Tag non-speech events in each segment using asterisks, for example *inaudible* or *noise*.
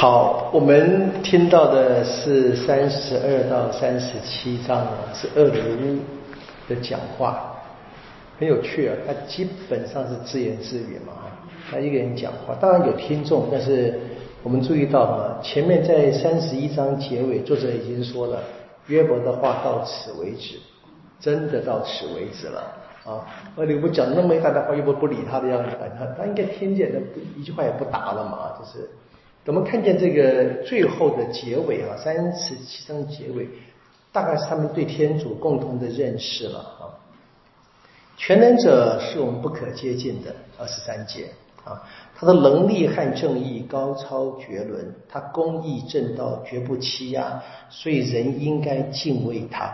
好，我们听到的是三十二到三十七章啊，是二里屋的讲话，很有趣啊。他基本上是自言自语嘛，他一个人讲话，当然有听众，但是我们注意到啊，前面在三十一章结尾，作者已经说了，约伯的话到此为止，真的到此为止了啊。二里屋讲那么一大段话，约伯不理他的样子，他他应该听见的，一句话也不答了嘛，就是。我们看见这个最后的结尾啊，三十七章结尾，大概是他们对天主共同的认识了啊。全能者是我们不可接近的，二十三节啊，他的能力和正义高超绝伦，他公义正道绝不欺压，所以人应该敬畏他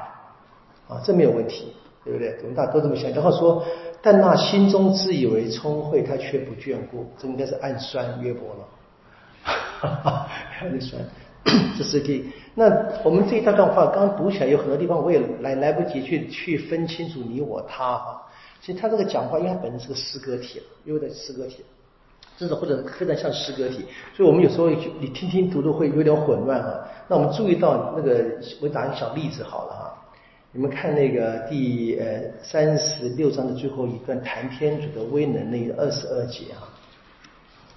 啊，这没有问题，对不对？我们大家都这么想。然后说，但那心中自以为聪慧，他却不眷顾，这应该是暗算约伯了。哈哈，你说，这是第那我们这一大段话刚读起来，有很多地方我也来来不及去去分清楚你我他哈。其实他这个讲话应该本身是个诗歌体，有点诗歌体，这种或者非常像诗歌体，所以我们有时候你听听读读会有点混乱哈。那我们注意到那个，我打一个小例子好了哈。你们看那个第呃三十六章的最后一段谈天主的威能那二十二节哈。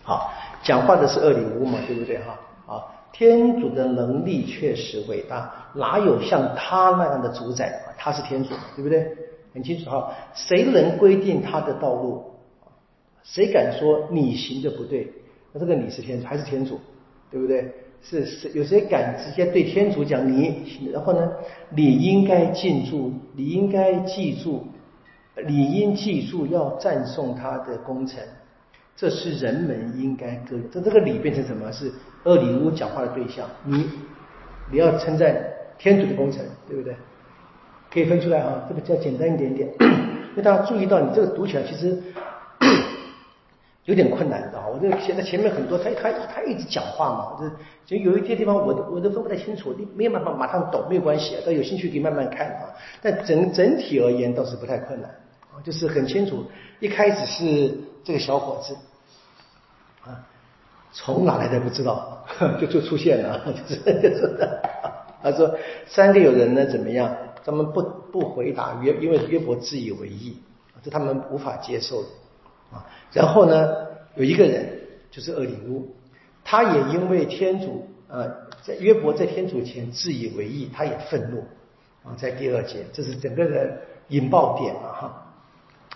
好。讲话的是二里屋嘛，对不对哈？啊，天主的能力确实伟大，哪有像他那样的主宰？他是天主，对不对？很清楚哈。谁能规定他的道路？谁敢说你行的不对？那这个你是天主还是天主？对不对？是是，有谁敢直接对天主讲你？然后呢？你应该记住，你应该记住，你应记住要赞颂他的功臣。这是人们应该跟这这个礼变成什么？是二里屋讲话的对象。你你要称赞天主的工程，对不对？可以分出来啊，这个较简单一点点。*coughs* 因为大家注意到，你这个读起来其实 *coughs* 有点困难的啊。我这个写在前面很多，他他他一直讲话嘛，就就有一些地方我都我都分不太清楚，你没有办法马上懂，没有关系，大家有兴趣可以慢慢看啊。但整整体而言倒是不太困难，就是很清楚。一开始是这个小伙子啊。从哪来的不知道，就就出现了，就是就是。他说三个有人呢怎么样？他们不不回答约，因为约伯自以为意，这他们无法接受的啊。然后呢，有一个人就是厄里乌，他也因为天主呃在约伯在天主前自以为意，他也愤怒啊。在第二节，这是整个的引爆点啊哈。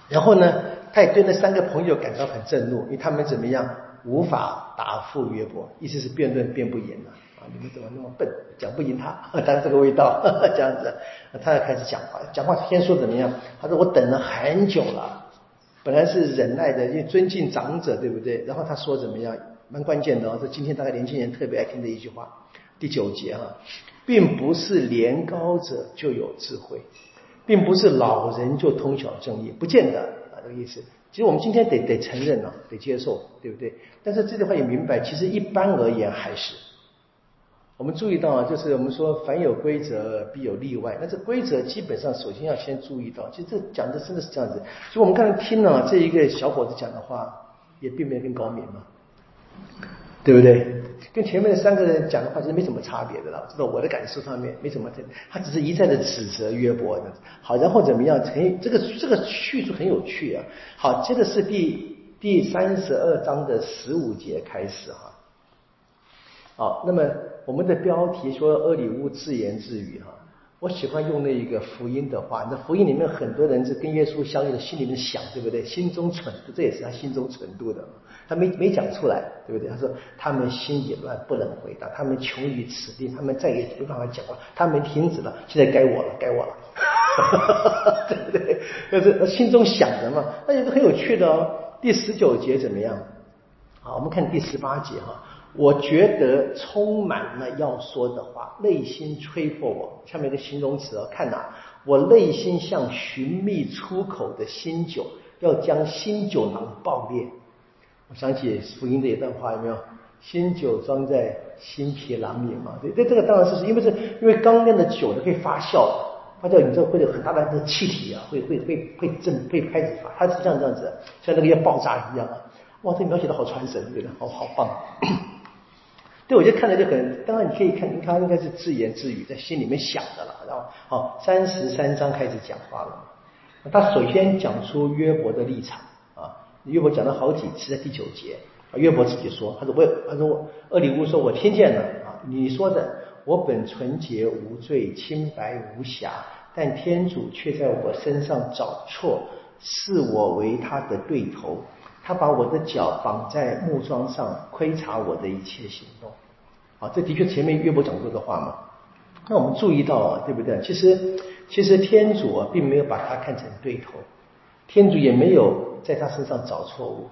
然后呢，他也对那三个朋友感到很震怒，因为他们怎么样？无法答复约伯，意思是辩论辩不赢了啊！你们怎么那么笨，讲不赢他？当然这个味道这样子，他要开始讲话。讲话先说怎么样？他说我等了很久了，本来是忍耐的，因为尊敬长者，对不对？然后他说怎么样？蛮关键的哦，这今天大概年轻人特别爱听的一句话。第九节哈，并不是年高者就有智慧，并不是老人就通晓正义，不见得，意思。其实我们今天得得承认了，得接受，对不对？但是这句话也明白，其实一般而言还是，我们注意到啊，就是我们说凡有规则必有例外，那这规则基本上首先要先注意到，其实这讲的真的是这样子。所以我们刚才听了这一个小伙子讲的话，也并没有更高明嘛。对不对？跟前面的三个人讲的话其实没什么差别的了。知道我的感受上面没什么，他只是一再的指责约伯的。好，然后怎么样？很这个这个叙述很有趣啊。好，这个是第第三十二章的十五节开始哈。好，那么我们的标题说厄里乌自言自语哈。我喜欢用那一个福音的话，那福音里面很多人是跟耶稣相遇的，心里面想，对不对？心中存，这也是他心中存度的。他没没讲出来，对不对？他说他们心已乱，不能回答，他们穷于此地，他们再也没办法讲话，他们停止了，现在该我了，该我了，*laughs* 对不对？就是心中想着嘛。那也是很有趣的哦。第十九节怎么样？好，我们看第十八节哈。我觉得充满了要说的话，内心催迫我。下面一个形容词哦，看啊，我内心像寻觅出口的新酒，要将新酒囊爆裂。我想起福音的一段话，有没有？新酒装在新皮囊里嘛？对，这这个当然是因为是因为刚酿的酒呢可以发酵，发酵你知道会有很大的这个气体啊，会会会会震会开始发，它是像这样子，像那个要爆炸一样啊！哇，这描写的好传神，对的，好好棒。对，我就看着就很，当然你可以看，他应该是自言自语在心里面想的了。然后，好，三十三章开始讲话了。他首先讲出约伯的立场啊，约伯讲了好几次，在第九节啊，约伯自己说，他说我，他说厄里乌说，我听见了啊，你说的，我本纯洁无罪，清白无瑕，但天主却在我身上找错，视我为他的对头。他把我的脚绑在木桩上，窥察我的一切行动。啊，这的确前面约伯讲过的话嘛。那我们注意到啊，对不对？其实，其实天主啊，并没有把他看成对头，天主也没有在他身上找错误。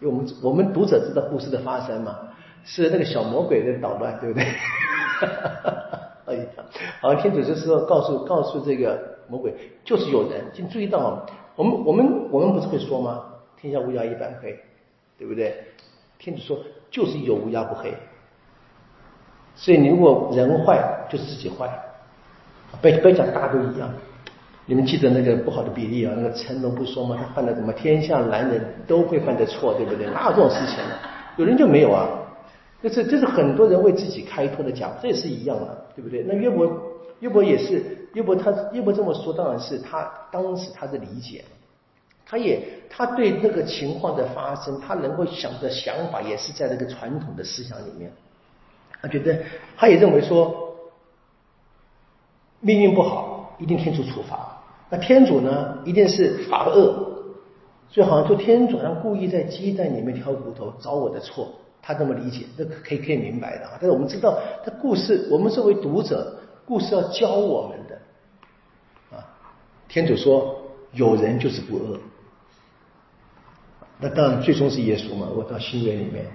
因为我们我们读者知道故事的发生嘛，是那个小魔鬼在捣乱，对不对？*laughs* 哎呀，好，天主就是说告诉告诉这个魔鬼，就是有人。请注意到啊，我们我们我们不是会说吗？天下乌鸦一般黑，对不对？天主说就是有乌鸦不黑，所以你如果人坏，就是自己坏。不要不要讲大都一样。你们记得那个不好的比例啊？那个成龙不说吗？他犯了什么？天下男人都会犯的错，对不对？哪有这种事情呢？有人就没有啊。这是这是很多人为自己开脱的讲，这也是一样的，对不对？那约伯约伯也是约伯，他约伯这么说，当然是他当时他的理解。他也他对那个情况的发生，他能够想的想法也是在那个传统的思想里面。他觉得，他也认为说，命运不好，一定天主处罚。那天主呢，一定是罚恶，所以好像说天主像故意在鸡蛋里面挑骨头，找我的错。他这么理解，这可以可以明白的。但是我们知道，这故事我们作为读者，故事要教我们的啊。天主说，有人就是不恶。那当然，最终是耶稣嘛。我到心愿里面，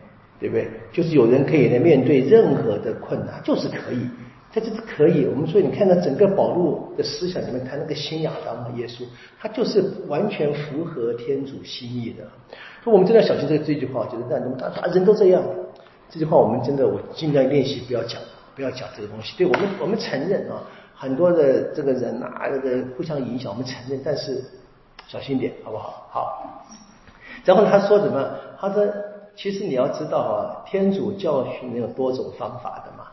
对不对？就是有人可以来面对任何的困难，就是可以，他就是可以。我们说，你看到整个保禄的思想里面他那个新亚当嘛，耶稣，他就是完全符合天主心意的。所以，我们真的要小心这这句话，就是让你们大人都这样。这句话我们真的，我尽量练习不要讲，不要讲这个东西。对我们，我们承认啊，很多的这个人啊，这个互相影响，我们承认，但是小心点，好不好？好。然后他说什么？他说：“其实你要知道啊，天主教训有多种方法的嘛，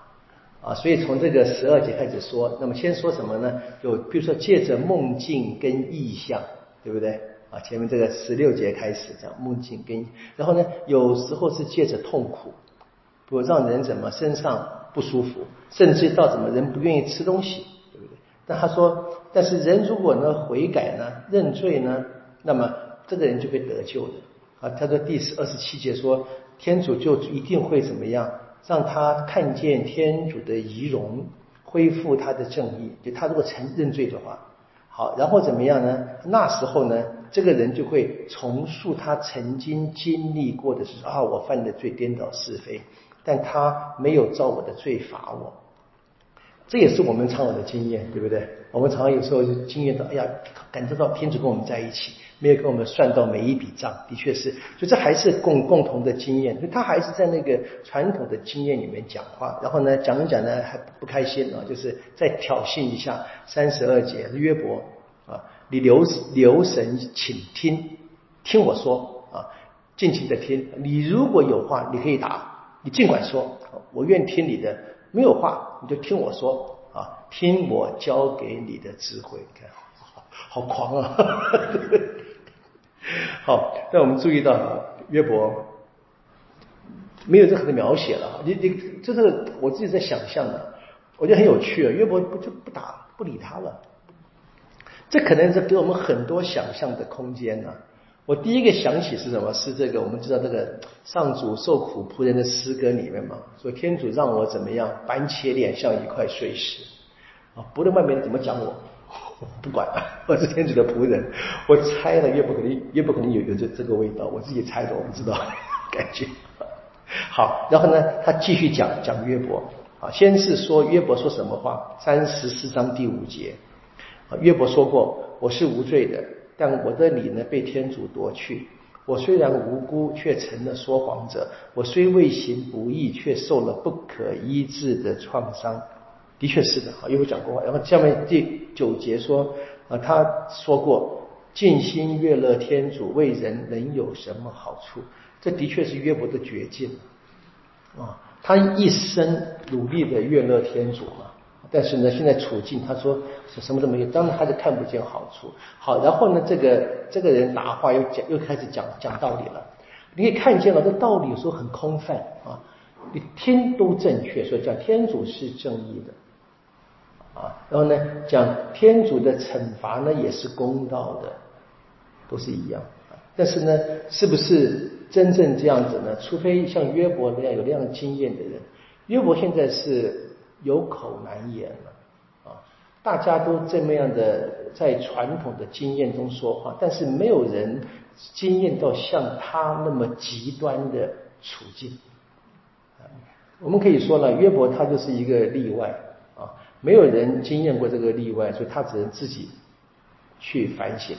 啊，所以从这个十二节开始说。那么先说什么呢？有比如说借着梦境跟意象，对不对？啊，前面这个十六节开始讲梦境跟，然后呢，有时候是借着痛苦，不让人怎么身上不舒服，甚至到怎么人不愿意吃东西，对不对？但他说，但是人如果呢悔改呢，认罪呢，那么。”这个人就会得救的啊！他说第十二十七节说，天主就一定会怎么样，让他看见天主的仪容，恢复他的正义。就他如果承认罪的话，好，然后怎么样呢？那时候呢，这个人就会重塑他曾经经历过的是啊，我犯的罪颠倒是非，但他没有照我的罪罚我。这也是我们常有的经验，对不对？我们常常有时候就经验到，哎呀，感觉到天主跟我们在一起。没有跟我们算到每一笔账，的确是，所以这还是共共同的经验，所以他还是在那个传统的经验里面讲话，然后呢讲着讲呢还不开心啊，就是再挑衅一下三十二节约伯啊，你留留神请听，听我说啊，尽情的听，你如果有话你可以答，你尽管说，我愿听你的，没有话你就听我说啊，听我教给你的智慧，看好狂啊！*laughs* 好，但我们注意到约伯没有任何的描写了。你你这是我自己在想象的，我觉得很有趣啊。约伯不就不打不理他了，这可能是给我们很多想象的空间呢。我第一个想起是什么？是这个我们知道这个上主受苦仆人的诗歌里面嘛，说天主让我怎么样，板起脸像一块碎石啊，不论外面怎么讲我。我 *laughs* 不管，我是天主的仆人。我猜了，越不可能，越不可能有有这这个味道。我自己猜的，我不知道 *laughs* 感觉。好，然后呢，他继续讲讲约伯。啊，先是说约伯说什么话？三十四章第五节。啊，约伯说过：“我是无罪的，但我的理呢被天主夺去。我虽然无辜，却成了说谎者。我虽未行不义，却受了不可医治的创伤。”的确是的，啊，又讲过话。然后下面第九节说，啊，他说过，尽心悦乐天主为人能有什么好处？这的确是约伯的绝境，啊，他一生努力的悦乐天主嘛，但是呢，现在处境他说什么都没有，当然他就看不见好处。好，然后呢，这个这个人答话又讲，又开始讲讲道理了。你可以看见了，这道理有时候很空泛啊，你听都正确，所以讲天主是正义的啊。然后呢，讲天主的惩罚呢也是公道的，都是一样。但是呢，是不是真正这样子呢？除非像约伯那样有那样经验的人，约伯现在是有口难言了啊！大家都这么样的在传统的经验中说话，但是没有人经验到像他那么极端的处境我们可以说呢，约伯他就是一个例外啊，没有人经验过这个例外，所以他只能自己去反省。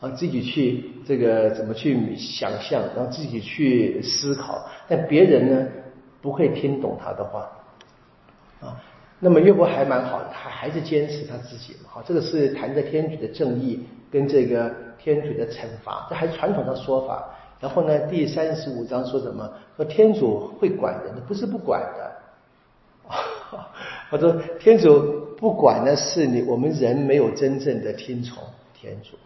啊，自己去这个怎么去想象，然后自己去思考，但别人呢不会听懂他的话啊。那么约伯还蛮好的，他还是坚持他自己嘛。好，这个是谈着天主的正义跟这个天主的惩罚，这还是传统的说法。然后呢，第三十五章说什么？说天主会管人的，不是不管的。*laughs* 他说天主不管的是你，我们人没有真正的听从天主。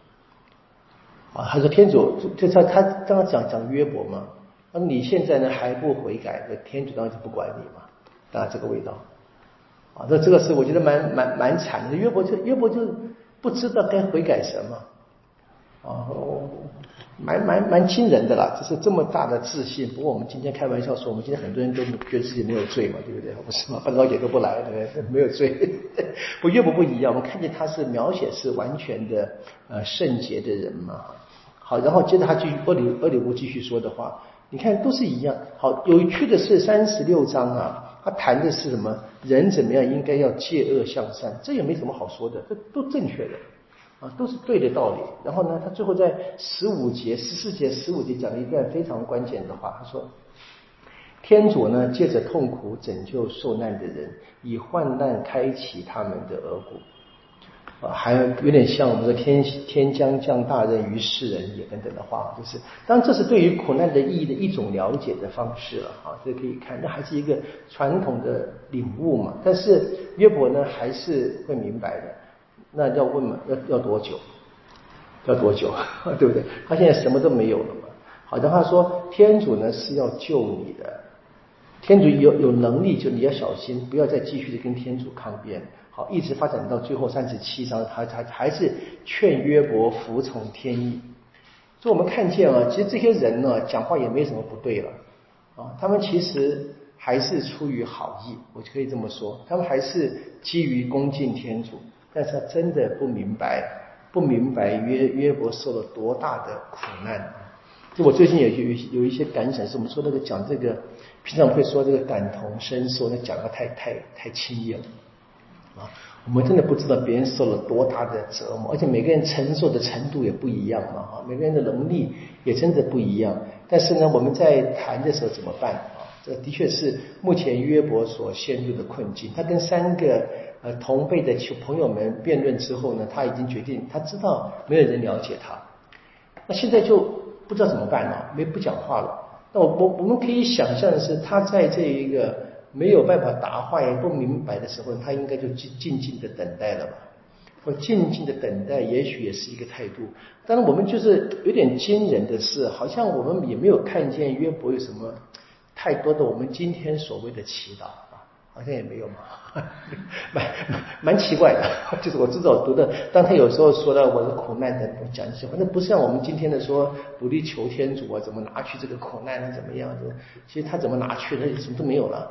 啊，他说天主就他他刚刚讲讲约伯嘛，那你现在呢还不悔改，那天主当然就不管你嘛，啊这个味道。啊，那这个是我觉得蛮蛮蛮惨的，约伯就约伯就不知道该悔改什么，啊，蛮蛮蛮惊人的啦，就是这么大的自信。不过我们今天开玩笑说，我们今天很多人都觉得自己没有罪嘛，对不对？不是嘛？半高姐都不来，对不对？没有罪。*laughs* 不约伯不一样，我们看见他是描写是完全的呃圣洁的人嘛。好，然后接着他继续厄里厄里乌继续说的话，你看都是一样。好，有趣的是三十六章啊，他谈的是什么？人怎么样应该要借恶向善，这也没什么好说的，这都正确的啊，都是对的道理。然后呢，他最后在十五节、十四节、十五节讲了一段非常关键的话，他说：天主呢，借着痛苦拯救受难的人，以患难开启他们的额骨。啊，还有点像我们说天天将降大任于世人也等等的话，就是，当然这是对于苦难的意义的一种了解的方式了啊，这可以看，那还是一个传统的领悟嘛。但是约伯呢，还是会明白的。那要问嘛，要要多久？要多久？*laughs* 对不对？他现在什么都没有了嘛。好的话说，天主呢是要救你的，天主有有能力，就你要小心，不要再继续的跟天主抗辩。好，一直发展到最后三十七章，他他还是劝约伯服从天意。所以我们看见啊，其实这些人呢，讲话也没什么不对了啊，他们其实还是出于好意，我就可以这么说，他们还是基于恭敬天主，但是他真的不明白，不明白约约伯受了多大的苦难。就我最近也有有一些感想，是我们说那个讲这个，平常会说这个感同身受，那讲的太太太轻易了。啊，我们真的不知道别人受了多大的折磨，而且每个人承受的程度也不一样嘛，哈，每个人的能力也真的不一样。但是呢，我们在谈的时候怎么办啊？这的确是目前约伯所陷入的困境。他跟三个呃同辈的朋友们辩论之后呢，他已经决定，他知道没有人了解他，那现在就不知道怎么办了，没不讲话了。那我我我们可以想象的是，他在这一个。没有办法答话也不明白的时候，他应该就静静静的等待了吧？或静静的等待，也许也是一个态度。但是，我们就是有点惊人的是，好像我们也没有看见约伯有什么太多的我们今天所谓的祈祷，好像也没有嘛，*laughs* 蛮蛮奇怪的。就是我知道读的，当他有时候说到我的苦难等讲一些，反正不像我们今天的说努力求天主啊，怎么拿去这个苦难怎么样的？其实他怎么拿去，他什么都没有了。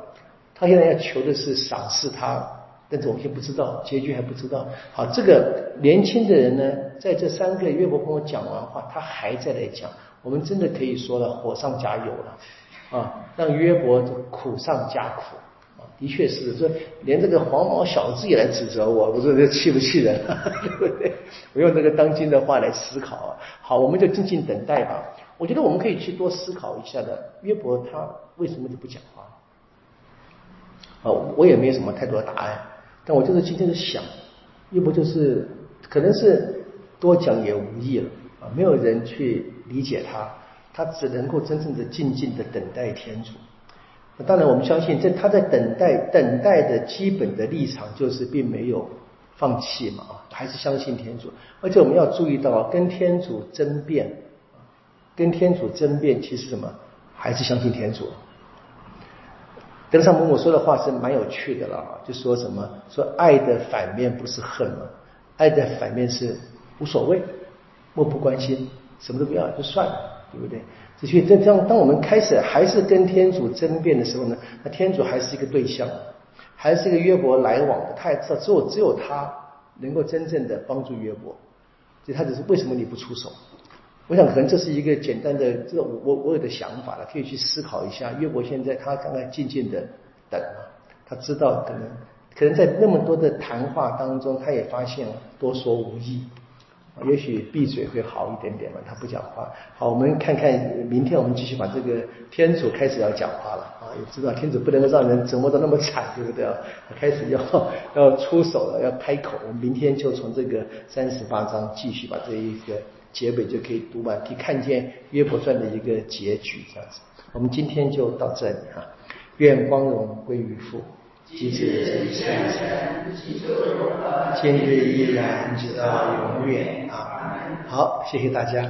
他现在要求的是赏赐他，但是我们先不知道结局还不知道。好，这个年轻的人呢，在这三个约伯跟我讲完话，他还在来讲，我们真的可以说了，火上加油了啊，让约伯苦上加苦啊，的确是说，连这个黄毛小子也来指责我，我说这气不气人？*laughs* 对不对？我用那个当今的话来思考啊。好，我们就静静等待吧。我觉得我们可以去多思考一下的，约伯他为什么就不讲话？啊，我也没有什么太多的答案，但我就是今天的想，要不就是可能是多讲也无益了啊，没有人去理解他，他只能够真正的静静的等待天主。当然，我们相信这他在等待，等待的基本的立场就是并没有放弃嘛，啊，还是相信天主。而且我们要注意到，跟天主争辩，跟天主争辩，其实什么，还是相信天主。登上母母说的话是蛮有趣的了啊，就说什么，说爱的反面不是恨嘛，爱的反面是无所谓，漠不关心，什么都不要就算了，对不对？所以，这当当我们开始还是跟天主争辩的时候呢，那天主还是一个对象，还是一个约伯来往的，他也知道只有只有他能够真正的帮助约伯，所以他只是为什么你不出手？我想可能这是一个简单的这个我我有的想法了，可以去思考一下。约伯现在他刚刚静静的等啊，他知道可能可能在那么多的谈话当中，他也发现多说无益。也许闭嘴会好一点点嘛，他不讲话。好，我们看看明天我们继续把这个天主开始要讲话了啊！也知道天主不能够让人折磨的那么惨，对不对啊？开始要 *laughs* 要出手了，要开口。我们明天就从这个三十八章继续把这一个结尾就可以读完，可以看见约伯传的一个结局这样子。我们今天就到这里啊！愿光荣归于父。今日圣神，其作今日依然，直到永远啊！好，谢谢大家。